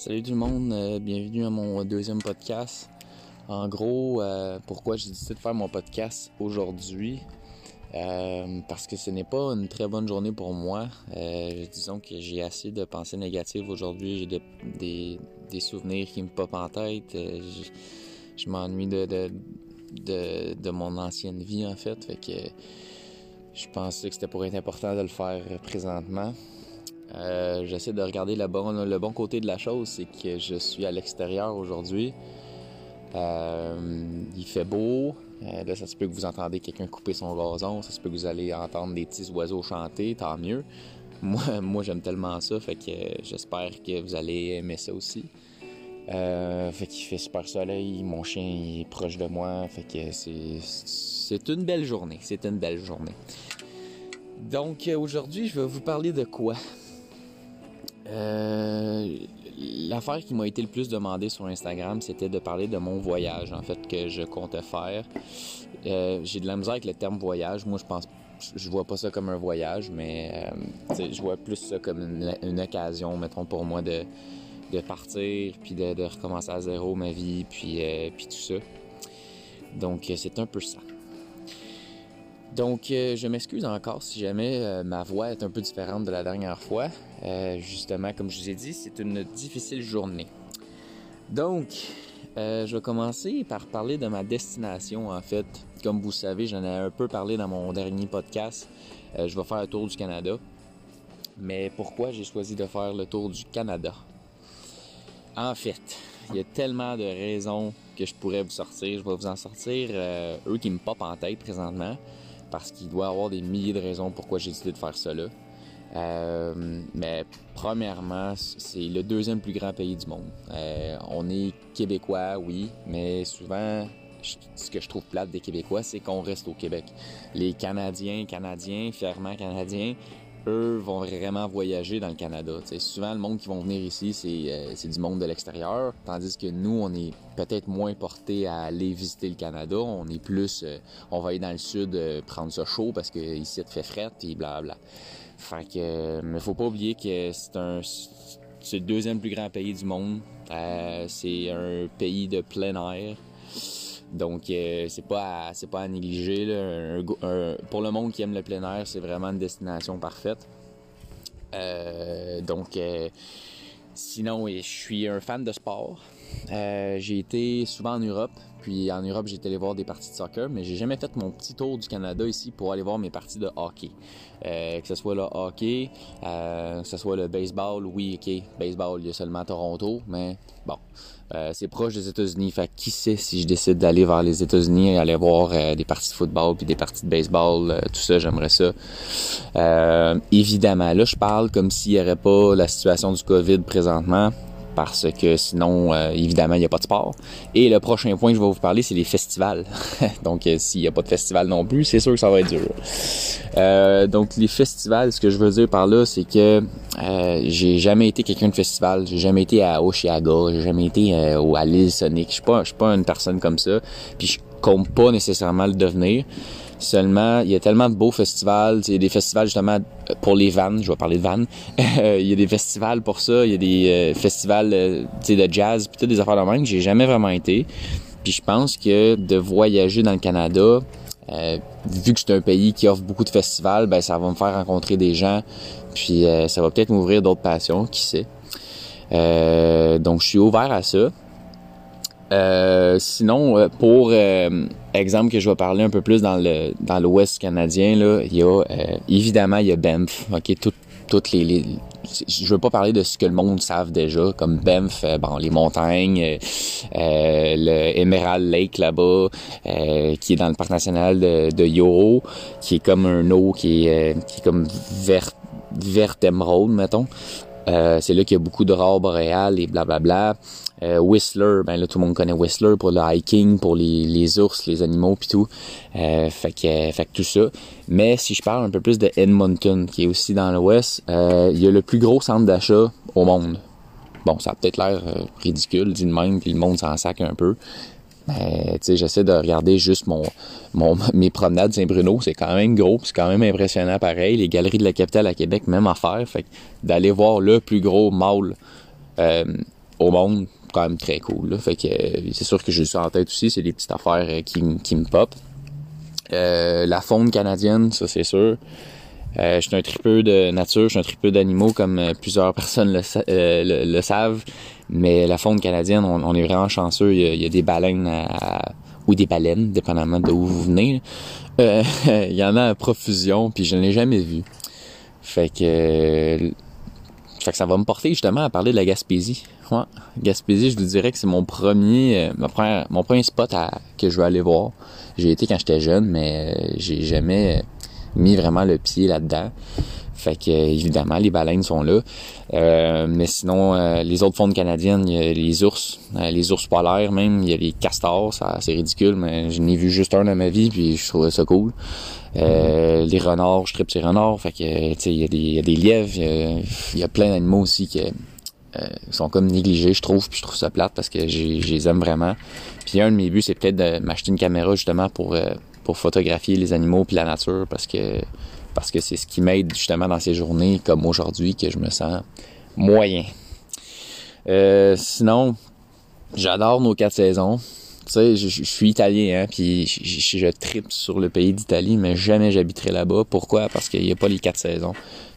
Salut tout le monde, euh, bienvenue à mon deuxième podcast. En gros, euh, pourquoi j'ai décidé de faire mon podcast aujourd'hui euh, Parce que ce n'est pas une très bonne journée pour moi. disons que j'ai assez de pensées négatives aujourd'hui. J'ai des, souvenirs qui me popent en tête. je, m'ennuie de, de, de, mon ancienne vie en fait. Fait que je pensais que c'était pour être important de le faire présentement. Euh, j'essaie de regarder le bon, côté de la chose, c'est que je suis à l'extérieur aujourd'hui. Euh, il fait beau. Euh, là, ça se peut que vous entendez quelqu'un couper son gazon. Ça se peut que vous allez entendre des petits oiseaux chanter. Tant mieux. Moi, moi j'aime tellement ça. Fait que j'espère que vous allez aimer ça aussi. fait qu'il fait super soleil. Mon chien est proche de moi. Fait que c'est une belle journée. C'est une belle journée. Donc aujourd'hui, je vais vous parler de quoi? Euh, l'affaire qui m'a été le plus demandée sur Instagram, c'était de parler de mon voyage, en fait, que je comptais faire. Euh, j'ai de la misère avec le terme voyage. Moi, je pense, je vois pas ça comme un voyage, mais euh, je vois plus ça comme une, occasion, mettons, pour moi de, partir, puis de, recommencer à zéro ma vie, puis, puis tout ça. Donc, c'est un peu ça. Donc, euh, je m'excuse encore si jamais euh, ma voix est un peu différente de la dernière fois. Euh, justement, comme je vous ai dit, c'est une difficile journée. Donc, je vais commencer par parler de ma destination, en fait. Comme vous savez, j'en ai un peu parlé dans mon dernier podcast. je vais faire le tour du Canada. Mais pourquoi j'ai choisi de faire le tour du Canada? En fait, il y a tellement de raisons que je pourrais vous sortir. Je vais vous en sortir, eux qui me popent en tête présentement parce qu'il doit y avoir des milliers de raisons pourquoi j'ai décidé de faire cela. Euh, mais premièrement, c'est le deuxième plus grand pays du monde. Euh, on est québécois, oui, mais souvent, ce que je trouve plate des Québécois, c'est qu'on reste au Québec. Les Canadiens, Canadiens, fièrement Canadiens, eux vont vraiment voyager dans le Canada. souvent, le monde qui vont venir ici, euh, c'est du monde de l'extérieur, tandis que nous, on est peut-être moins porté à aller visiter le Canada. On est plus, euh, on va aller dans le sud euh, prendre ça chaud parce que ici, il fait fret et blablabla. Fait que, mais faut pas oublier que c'est un, c'est le deuxième plus grand pays du monde. c'est un pays de plein air. Donc, euh, c'est pas pas à négliger. pour le monde qui aime le plein air, c'est vraiment une destination parfaite. Euh, donc, euh, sinon, je suis un fan de sport. J'ai été souvent en Europe. Puis en Europe, j'ai été allé voir des parties de soccer, mais j'ai jamais fait mon petit tour du Canada ici pour aller voir mes parties de hockey. que ce soit le hockey, que ce soit le baseball, oui, ok, baseball, il y a seulement Toronto, mais bon, euh, c'est proche des États-Unis. Fait qui sait si je décide d'aller vers les États-Unis et aller voir euh, des parties de football puis des parties de baseball, euh, tout ça, j'aimerais ça. évidemment, là, je parle comme s'il n'y aurait pas la situation du COVID présentement parce que sinon, euh, évidemment, il n'y a pas de sport. Et le prochain point que je vais vous parler, c'est les festivals. donc, euh, s'il n'y a pas de festival non plus, c'est sûr que ça va être dur. Euh, donc, les festivals, ce que je veux dire par là, c'est que j'ai jamais été quelqu'un de festival. J'ai jamais été à Oshiaga, j'ai jamais été à l'île Sonic. Je suis pas, suis pas une personne comme ça. Puis je compte pas nécessairement le devenir. Seulement, il y a tellement de beaux festivals. Il y a des festivals justement pour les vannes. Je vais parler de vannes. il y a des festivals pour ça. Il y a des euh, festivals euh, de jazz, puis des affaires de même que j'ai jamais vraiment été. Puis je pense que de voyager dans le Canada, euh, vu que c'est un pays qui offre beaucoup de festivals, ben ça va me faire rencontrer des gens. Puis ça va peut-être m'ouvrir d'autres passions, qui sait. donc je suis ouvert à ça. Euh, sinon, euh, pour euh, exemple que je vais parler un peu plus dans le dans l'Ouest canadien, là, il y a évidemment il y a Banff, ok, tout, toutes les, les, je veux pas parler de ce que le monde savent déjà, comme Banff, bon, les montagnes, le Emerald Lake là-bas, qui est dans le parc national de, de Yoro, qui est comme un eau qui est, qui est comme vert, vert émeraude, mettons. C'est là qu'il y a beaucoup d'aurores boréales et blablabla. Bla, bla. Euh, Whistler, ben là tout le monde connaît Whistler pour le hiking, pour les, les ours, les animaux puis tout. Euh, fait que fait que tout ça. Mais si je parle un peu plus de Edmonton, qui est aussi dans l'ouest, euh, il y a le plus gros centre d'achat au monde. Bon, ça a peut-être l'air euh, ridicule, dit de même, puis le monde s'en sac un peu. Mais sais, j'essaie de regarder juste mon, mon mes promenades Saint-Bruno, c'est quand même gros, c'est quand même impressionnant pareil. Les galeries de la capitale à Québec, même à faire. Fait d'aller voir le plus gros mall euh, au monde, quand même très cool. Fait que c'est sûr que j'ai ça en tête aussi, c'est des petites affaires qui, qui me pop. la faune canadienne, ça c'est sûr. Je suis un tripeux de nature, je suis un tripeux d'animaux comme plusieurs personnes le, le, savent. Mais la faune canadienne, on, est vraiment chanceux. Il y a, des baleines ou des baleines, dépendamment de où vous venez. Euh, il y en a à profusion, puis je ne l'ai jamais vu. Fait que, fait que ça va me porter justement à parler de la Gaspésie. Gaspésie, je vous dirais que c'est mon premier, euh, mon premier spot à, que je veux aller voir. J'ai été quand j'étais jeune, mais euh, j'ai jamais mis vraiment le pied là-dedans. Fait que évidemment, les baleines sont là. Euh, mais sinon, euh, les autres faunes canadiennes, il y a les ours, euh, les ours polaires même, il y a les castors, ça c'est ridicule, mais je n'ai vu juste un dans ma vie, puis je trouvais ça cool. Euh, les renards, je tripe ces renards, fait que tu sais, il y, a des, il y a lièvres, il y a, plein d'animaux aussi qui sont comme négligés, je trouve, puis je trouve ça plate parce que je les aime vraiment. Puis un de mes buts, c'est peut-être de m'acheter une caméra justement pour pour photographier les animaux puis la nature parce que parce que c'est ce qui m'aide justement dans ces journées comme aujourd'hui que je me sens moyen. Euh, sinon, j'adore nos quatre saisons. Tu sais, je, suis italien, hein, puis je, tripe sur le pays d'Italie, mais jamais j'habiterai là-bas. Pourquoi? Parce qu'il n'y a pas les quatre saisons.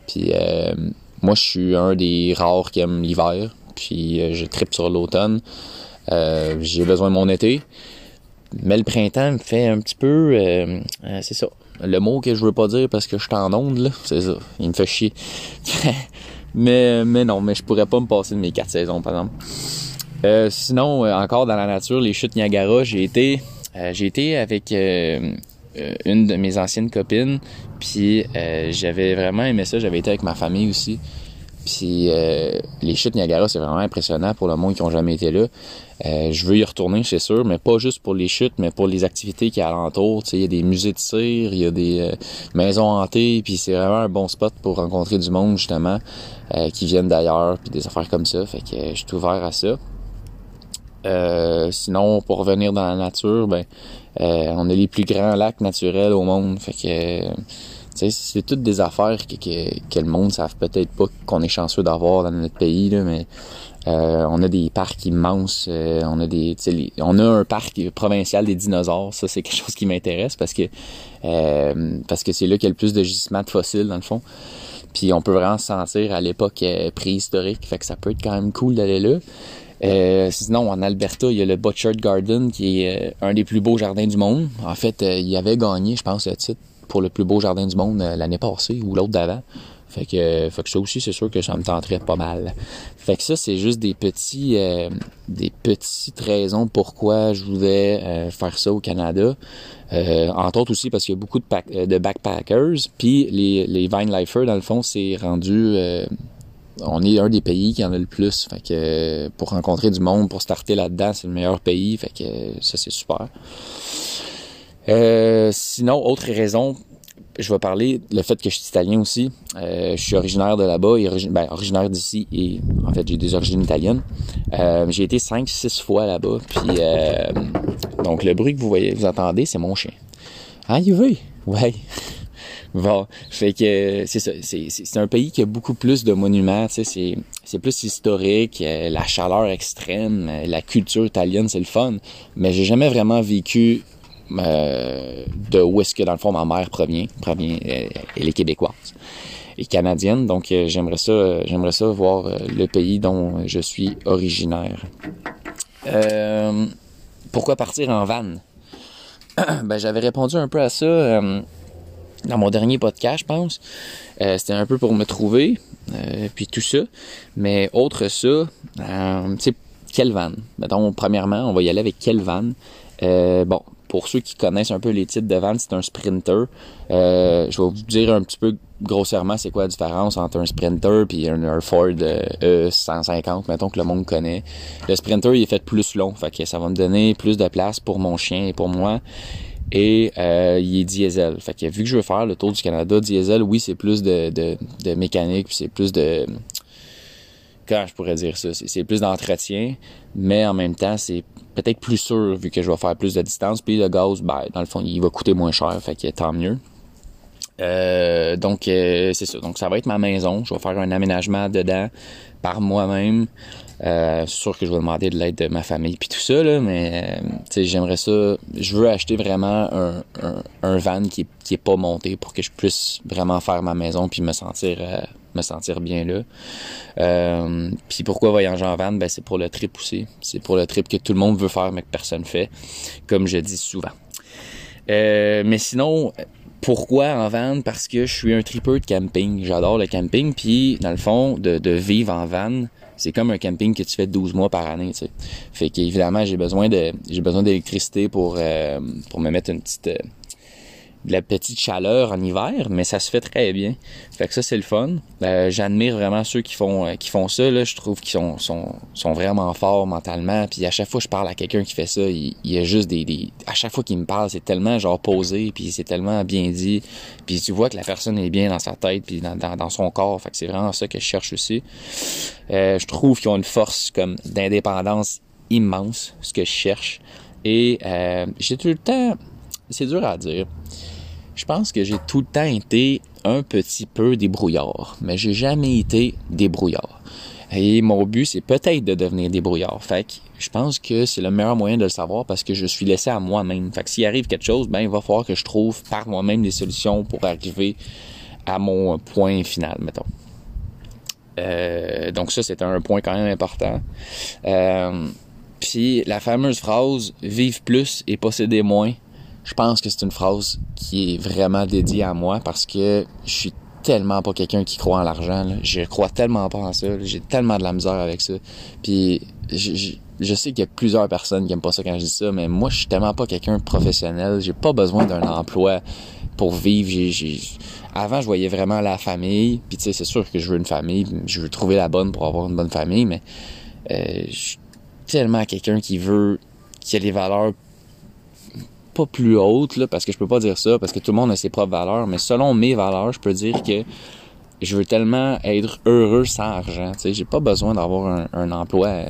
Puis euh, moi, je suis un des rares qui aime l'hiver, puis euh, je tripe sur l'automne. J'ai besoin de mon été. Mais le printemps me fait un petit peu... c'est ça le mot que je veux pas dire parce que je suis en onde, là, c'est ça. Il me fait chier. mais, mais non, mais je pourrais pas me passer de mes quatre saisons, par exemple. Euh, sinon, euh, encore dans la nature, les chutes Niagara, j'ai été, euh, j'ai été avec une de mes anciennes copines, puis j'avais vraiment aimé ça. J'avais été avec ma famille aussi. Puis les chutes Niagara, c'est vraiment impressionnant pour le monde qui ont jamais été là. Euh, je veux y retourner, c'est sûr, mais pas juste pour les chutes, mais pour les activités qui alentour. Il y a des musées de cire, il y a des euh, maisons hantées, puis c'est vraiment un bon spot pour rencontrer du monde, justement, euh, qui viennent d'ailleurs, puis des affaires comme ça. Fait que je suis ouvert à ça. sinon, pour revenir dans la nature, ben, on a les plus grands lacs naturels au monde. Fait que c'est toutes des affaires que, que, le monde ne savent peut-être pas qu'on est chanceux d'avoir dans notre pays, là, mais euh, on a des parcs immenses. Euh, on a des, on a un parc provincial des dinosaures. Ça, c'est quelque chose qui m'intéresse parce que euh, parce que c'est là qu'il y a le plus de gisements de fossiles dans le fond. Puis on peut vraiment se sentir à l'époque préhistorique. Fait que ça peut être quand même cool d'aller là. sinon, en Alberta, il y a le Butchert Garden qui est un des plus beaux jardins du monde. En fait, il avait gagné, je pense, le titre pour le plus beau jardin du monde l'année passée ou l'autre d'avant. Fait que, que ça aussi, c'est sûr que ça me tenterait pas mal. Fait que ça, c'est juste des petits, euh, des petites raisons pourquoi je voulais euh, faire ça au Canada. Euh, entre autres aussi parce qu'il y a beaucoup de, de backpackers. Puis les, les Vine Lifers, dans le fond, c'est rendu... on est un des pays qui en a le plus. Fait que pour rencontrer du monde, pour starter là-dedans, c'est le meilleur pays. Fait que ça, c'est super. Sinon, autre raison je vais parler le fait que je suis italien aussi. Euh, je suis originaire de là-bas et ben, originaire d'ici et en fait j'ai des origines italiennes. Euh, j'ai été 5-6 fois là-bas. Puis euh, donc le bruit que vous voyez, vous entendez, c'est mon chien. Ah, il veut? Ouais. Bon, fait que c'est ça. C'est un pays qui a beaucoup plus de monuments. Tu sais, c'est plus historique, la chaleur extrême, la culture italienne, c'est le fun. Mais j'ai jamais vraiment vécu euh, de où est-ce que dans le fond ma mère provient, provient euh, elle est québécoise et canadienne, donc euh, j'aimerais ça, j'aimerais ça voir le pays dont je suis originaire. pourquoi partir en van? Ben j'avais répondu un peu à ça dans mon dernier podcast, je pense. C'était un peu pour me trouver, puis tout ça. Mais autre ça, tu sais, quelle van? Mettons, premièrement, on va y aller avec quelle van? Bon, pour ceux qui connaissent un peu les types de vannes, c'est un sprinter. Euh, je vais vous dire un petit peu grossièrement c'est quoi la différence entre un sprinter et un, Ford E150, euh, mettons que le monde connaît. Le sprinter il est fait plus long, fait que ça va me donner plus de place pour mon chien et pour moi. Et euh, il est diesel. Fait que vu que je veux faire le tour du Canada, diesel, oui, c'est plus de, de, de mécanique, puis c'est plus de quand je pourrais dire ça, c'est plus d'entretien, mais en même temps, c'est peut-être plus sûr vu que je vais faire plus de distance. Puis le gaz, ben, dans le fond, il va coûter moins cher, fait que tant mieux. Euh, donc euh, c'est ça. Donc ça va être ma maison. Je vais faire un aménagement dedans par moi-même. Euh, sûr que je vais demander de l'aide de ma famille puis tout ça, là, mais euh, j'aimerais ça. Je veux acheter vraiment un, un, van qui qui est pas monté pour que je puisse vraiment faire ma maison puis me sentir me sentir bien là. Euh, puis pourquoi voyager en van? Ben c'est pour le trip aussi. C'est pour le trip que tout le monde veut faire mais que personne fait, comme je dis souvent. mais sinon, pourquoi en van? Parce que je suis un tripeur de camping. J'adore le camping. Puis, dans le fond, de, vivre en van, c'est comme un camping que tu fais 12 mois par année, tu. Fait qu'évidemment, j'ai besoin j'ai besoin d'électricité pour euh, pour me mettre une petite euh, de la petite chaleur en hiver, mais ça se fait très bien. Fait que ça c'est le fun. Euh, j'admire vraiment ceux qui font euh, qui font ça là. Je trouve qu'ils sont, sont sont vraiment forts mentalement. Puis à chaque fois que je parle à quelqu'un qui fait ça, il, y a juste des, à chaque fois qu'il me parle, c'est tellement genre posé, puis c'est tellement bien dit. Puis tu vois que la personne est bien dans sa tête, puis dans, dans, son corps. Fait que c'est vraiment ça que je cherche aussi. Euh, je trouve qu'ils ont une force comme d'indépendance immense, ce que je cherche. Et j'ai tout le temps, c'est dur à dire je pense que j'ai tout le temps été un petit peu débrouillard, mais j'ai jamais été débrouillard. Et mon but, c'est peut-être de devenir débrouillard. Fait je pense que c'est le meilleur moyen de le savoir parce que je suis laissé à moi-même. Fait que s'il arrive quelque chose, ben il va falloir que je trouve par moi-même des solutions pour arriver à mon point final, mettons. Euh, donc ça, c'est un point quand même important. Euh, puis la fameuse phrase « vivre plus et posséder moins », je pense que c'est une phrase qui est vraiment dédiée à moi parce que je suis tellement pas quelqu'un qui croit en l'argent. Je crois tellement pas en ça. J'ai tellement de la misère avec ça. Puis je, je, sais qu'il y a plusieurs personnes qui aiment pas ça quand je dis ça, mais moi je suis tellement pas quelqu'un de professionnel. J'ai pas besoin d'un emploi pour vivre. J'ai, Avant je voyais vraiment la famille. Puis tu sais c'est sûr que je veux une famille. Je veux trouver la bonne pour avoir une bonne famille, mais euh, je suis tellement quelqu'un qui veut qui a les valeurs pas plus haute, là, parce que je peux pas dire ça, parce que tout le monde a ses propres valeurs, mais selon mes valeurs, je peux dire que je veux tellement être heureux sans argent. Tu sais, j'ai pas besoin d'avoir un, emploi.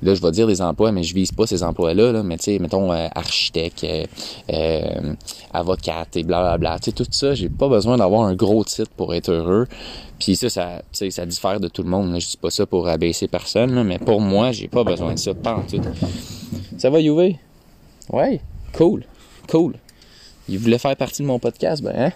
Là, je vais dire des emplois, mais je vise pas ces emplois-là. Là, mais tu sais, mettons euh, architecte, euh, euh, avocate et blablabla. Tu sais, tout ça, j'ai pas besoin d'avoir un gros titre pour être heureux. Puis ça, ça, ça diffère de tout le monde. Je dis pas ça pour abaisser personne, mais pour moi, j'ai pas besoin de ça. Pas en tout. Ça va, Youvé? Ouais. Cool, cool. Il voulait faire partie de mon podcast, ben hein?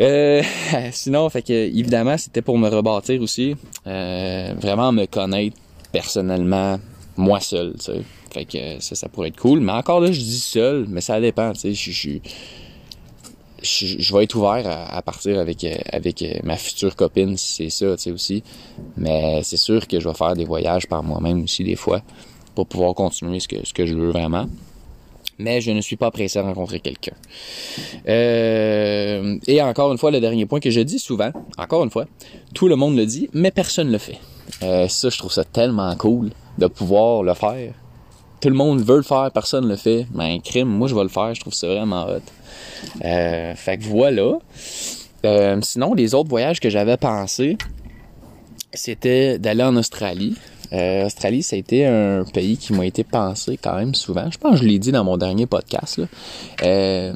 Euh, sinon, fait que évidemment, c'était pour me rebâtir aussi, euh, vraiment me connaître personnellement, moi seul, tu. Fait que ça, pourrait être cool. Mais encore là, je dis seul, mais ça dépend, tu sais. Je, je, je, vais être ouvert à, partir avec avec ma future copine si c'est ça, tu sais aussi. Mais c'est sûr que je vais faire des voyages par moi-même aussi des fois pour pouvoir continuer ce que ce que je veux vraiment mais je ne suis pas pressé à rencontrer quelqu'un. Euh, et encore une fois, le dernier point que je dis souvent, encore une fois, tout le monde le dit, mais personne ne le fait. Euh, ça, je trouve ça tellement cool de pouvoir le faire. Tout le monde veut le faire, personne ne le fait. Mais un crime, moi je vais le faire, je trouve ça vraiment hot. Euh, fait que voilà. Euh, sinon, les autres voyages que j'avais pensé, c'était d'aller en Australie. Euh, Australie, ça a été un pays qui m'a été pensé quand même souvent. Je pense que je l'ai dit dans mon dernier podcast. Euh,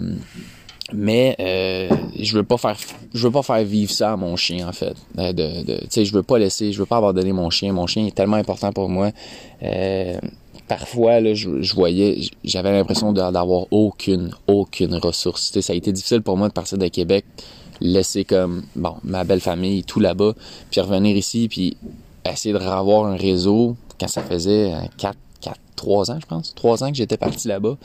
mais euh, je veux pas faire je veux pas faire vivre ça à mon chien en fait je veux pas laisser je veux pas abandonner mon chien mon chien est tellement important pour moi parfois là je, voyais j'avais l'impression d'avoir aucune aucune ressource ça a été difficile pour moi de partir de Québec laisser comme bon ma belle famille tout là-bas puis revenir ici puis essayer de revoir un réseau quand ça faisait 4, 4, 3 ans, je pense. 3 ans que j'étais parti là-bas.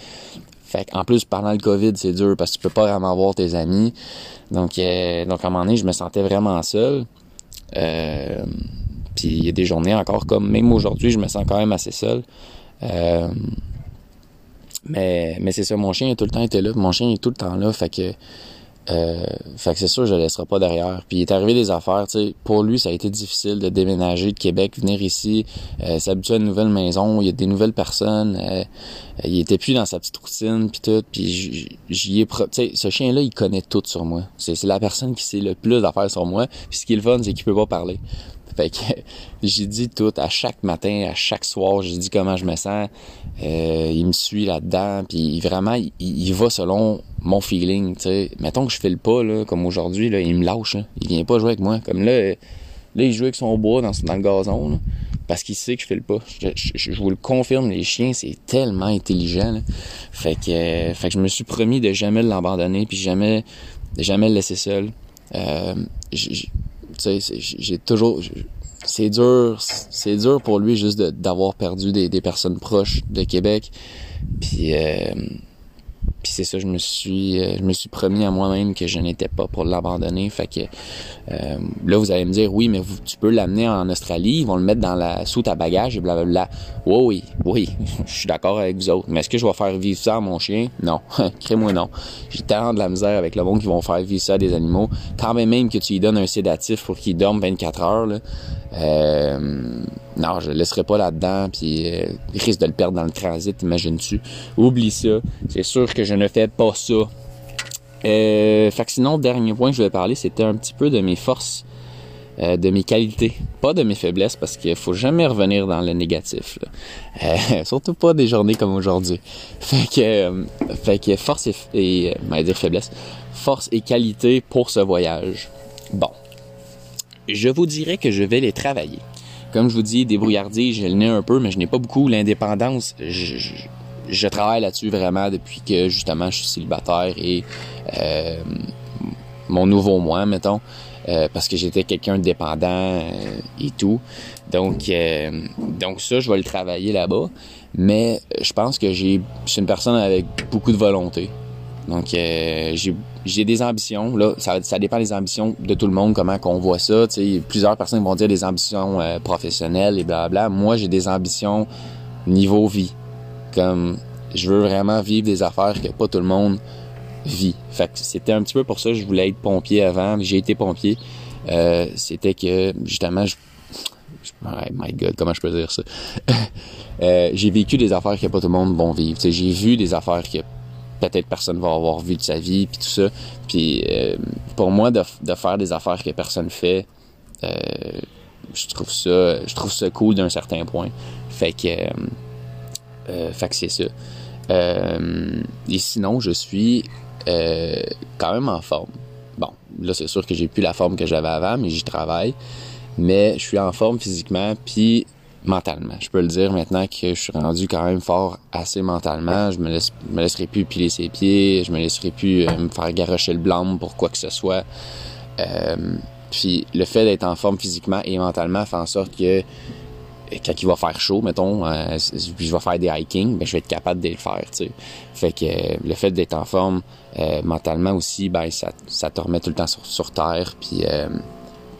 Fait en plus, pendant le COVID, c'est dur parce que tu peux pas vraiment voir tes amis. Donc, euh, donc à un moment donné, je me sentais vraiment seul. Euh, puis il y a des journées encore comme, même aujourd'hui, je me sens quand même assez seul. Euh, mais mais c'est ça, mon chien a tout le temps été là. Mon chien est tout le temps là. Fait que euh, fait que c'est sûr, je le laisserai pas derrière. Puis il est arrivé des affaires, tu sais. Pour lui, ça a été difficile de déménager de Québec, venir ici, euh, s'habituer à une nouvelle maison. Il y a des nouvelles personnes. Euh, il était plus dans sa petite routine, puis tout. Puis j'y ai, tu sais, ce chien-là, il connaît tout sur moi. C'est la personne qui sait le plus d'affaires sur moi. Puis ce qui est le fun, c'est qu'il peut pas parler. Fait que j'ai dit tout à chaque matin, à chaque soir, j'ai dit comment je me sens. Euh, il me suit là-dedans, puis vraiment, il, va selon mon feeling. sais. Mettons que je fais le pas, là, comme aujourd'hui, là, il me lâche. Il vient pas jouer avec moi. Comme là, là, il joue avec son bois dans, dans le gazon. Là. parce qu'il sait que je fais le pas. Je, vous le confirme, les chiens, c'est tellement intelligent. Fait que, fait que je me suis promis de jamais l'abandonner, puis jamais, de jamais le laisser seul. Euh, j'ai toujours... C'est dur, c'est dur pour lui juste d'avoir perdu des, personnes proches de Québec. Puis... Euh, puis c'est ça, je me suis euh, je me suis promis à moi-même que je n'étais pas pour l'abandonner. Fait que euh, là, vous allez me dire, oui, mais tu peux l'amener en Australie, ils vont le mettre dans la sous ta bagage et blablabla. Oui, oui, oui, je suis d'accord avec vous autres. Mais est-ce que je vais faire vivre ça à mon chien? Non. Crée-moi non. J'ai tellement de la misère avec le monde qui vont faire vivre ça à des animaux. Quand même, même que tu lui donnes un sédatif pour qu'il dorme 24 heures, là, euh, non, je le laisserai pas là-dedans, puis euh, risque de le perdre dans le transit, imagines-tu. Oublie ça. C'est sûr que je ne fais pas ça. Euh, fait que sinon, dernier point que je voulais parler, c'était un petit peu de mes forces, euh, de mes qualités, pas de mes faiblesses, parce qu'il faut jamais revenir dans le négatif. Euh, surtout pas des journées comme aujourd'hui. Fait que, fait que force et, et dire faiblesse, force et qualité pour ce voyage. Bon, je vous dirais que je vais les travailler. Comme je vous dis, débrouillardise, je le un peu, mais je n'ai pas beaucoup. L'indépendance, je, travaille là-dessus vraiment depuis que justement je suis célibataire et euh, mon nouveau moi, mettons, euh, parce que j'étais quelqu'un de dépendant euh, et tout. Donc, donc ça, je vais le travailler là-bas. Mais je pense que j'ai, je suis une personne avec beaucoup de volonté. Donc, j'ai j'ai des ambitions. Là, ça, ça dépend des ambitions de tout le monde, comment qu'on voit ça. sais plusieurs personnes vont dire des ambitions euh, professionnelles et blablabla. Moi, j'ai des ambitions niveau vie. Comme je veux vraiment vivre des affaires que pas tout le monde vit. Fait que c'était un petit peu pour ça que je voulais être pompier avant. J'ai été pompier. Euh, c'était que justement je, my God, comment je peux dire ça? euh, j'ai vécu des affaires que pas tout le monde vont vivre. J'ai vu des affaires que peut-être personne va avoir vu de sa vie puis tout ça. Puis euh, pour moi de, faire des affaires que personne fait, euh, je trouve ça je trouve ça cool d'un certain point. Fait que euh, euh fait que c'est ça. Euh, et sinon, je suis quand même en forme. Bon, là c'est sûr que j'ai plus la forme que j'avais avant, mais j'y travaille. Mais je suis en forme physiquement, puis mentalement. Je peux le dire maintenant que je suis rendu quand même fort assez mentalement. Je me, me laisserai plus piler ses pieds, je me laisserai plus euh, me faire garocher le blanc pour quoi que ce soit. Euh, puis le fait d'être en forme physiquement et mentalement fait en sorte que quand il va faire chaud, mettons, euh, je vais faire des hiking, ben je vais être capable de le faire, tu. Fait que le fait d'être en forme mentalement aussi, ben ça, ça te remet tout le temps sur, sur terre, puis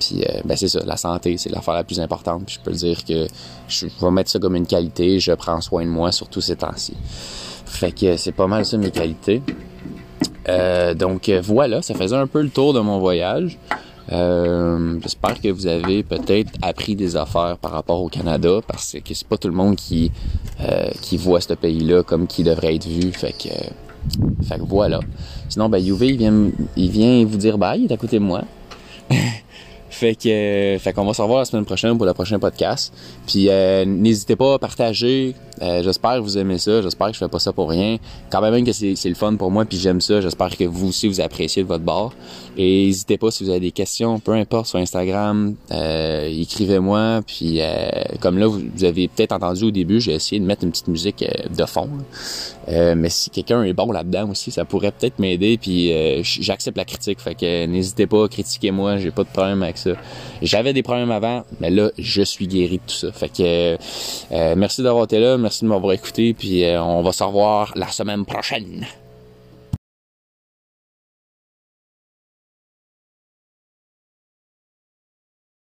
puis euh, ben c'est ça, la santé, c'est l'affaire la plus importante. Puis je peux dire que je vais mettre ça comme une qualité. Je prends soin de moi, surtout ces temps-ci. Fait que c'est pas mal ça mes qualités. Euh, donc voilà, ça faisait un peu le tour de mon voyage. Euh, J'espère que vous avez peut-être appris des affaires par rapport au Canada parce que c'est pas tout le monde qui euh, qui voit ce pays-là comme qui devrait être vu. Fait que fait que voilà. Sinon ben UV il vient il vient vous dire bye, il est à côté de moi. Fait que, euh, fait qu'on va se revoir la semaine prochaine pour le prochain podcast. Puis euh, n'hésitez pas à partager. Euh, j'espère que vous aimez ça. J'espère que je fais pas ça pour rien. Quand même que c'est, le fun pour moi, puis j'aime ça. J'espère que vous aussi vous appréciez de votre bord. Et n'hésitez pas si vous avez des questions, peu importe sur Instagram, écrivez-moi. Puis comme là, vous, avez peut-être entendu au début, j'ai essayé de mettre une petite musique de fond. mais si quelqu'un est bon là-dedans aussi, ça pourrait peut-être m'aider. Puis j'accepte la critique. Fait que n'hésitez pas, critiquez-moi. J'ai pas de problème avec ça. J'avais des problèmes avant, mais là, je suis guéri de tout ça. Fait que euh, merci d'avoir été là, de m'avoir écouté, puis euh, on va se revoir la semaine prochaine.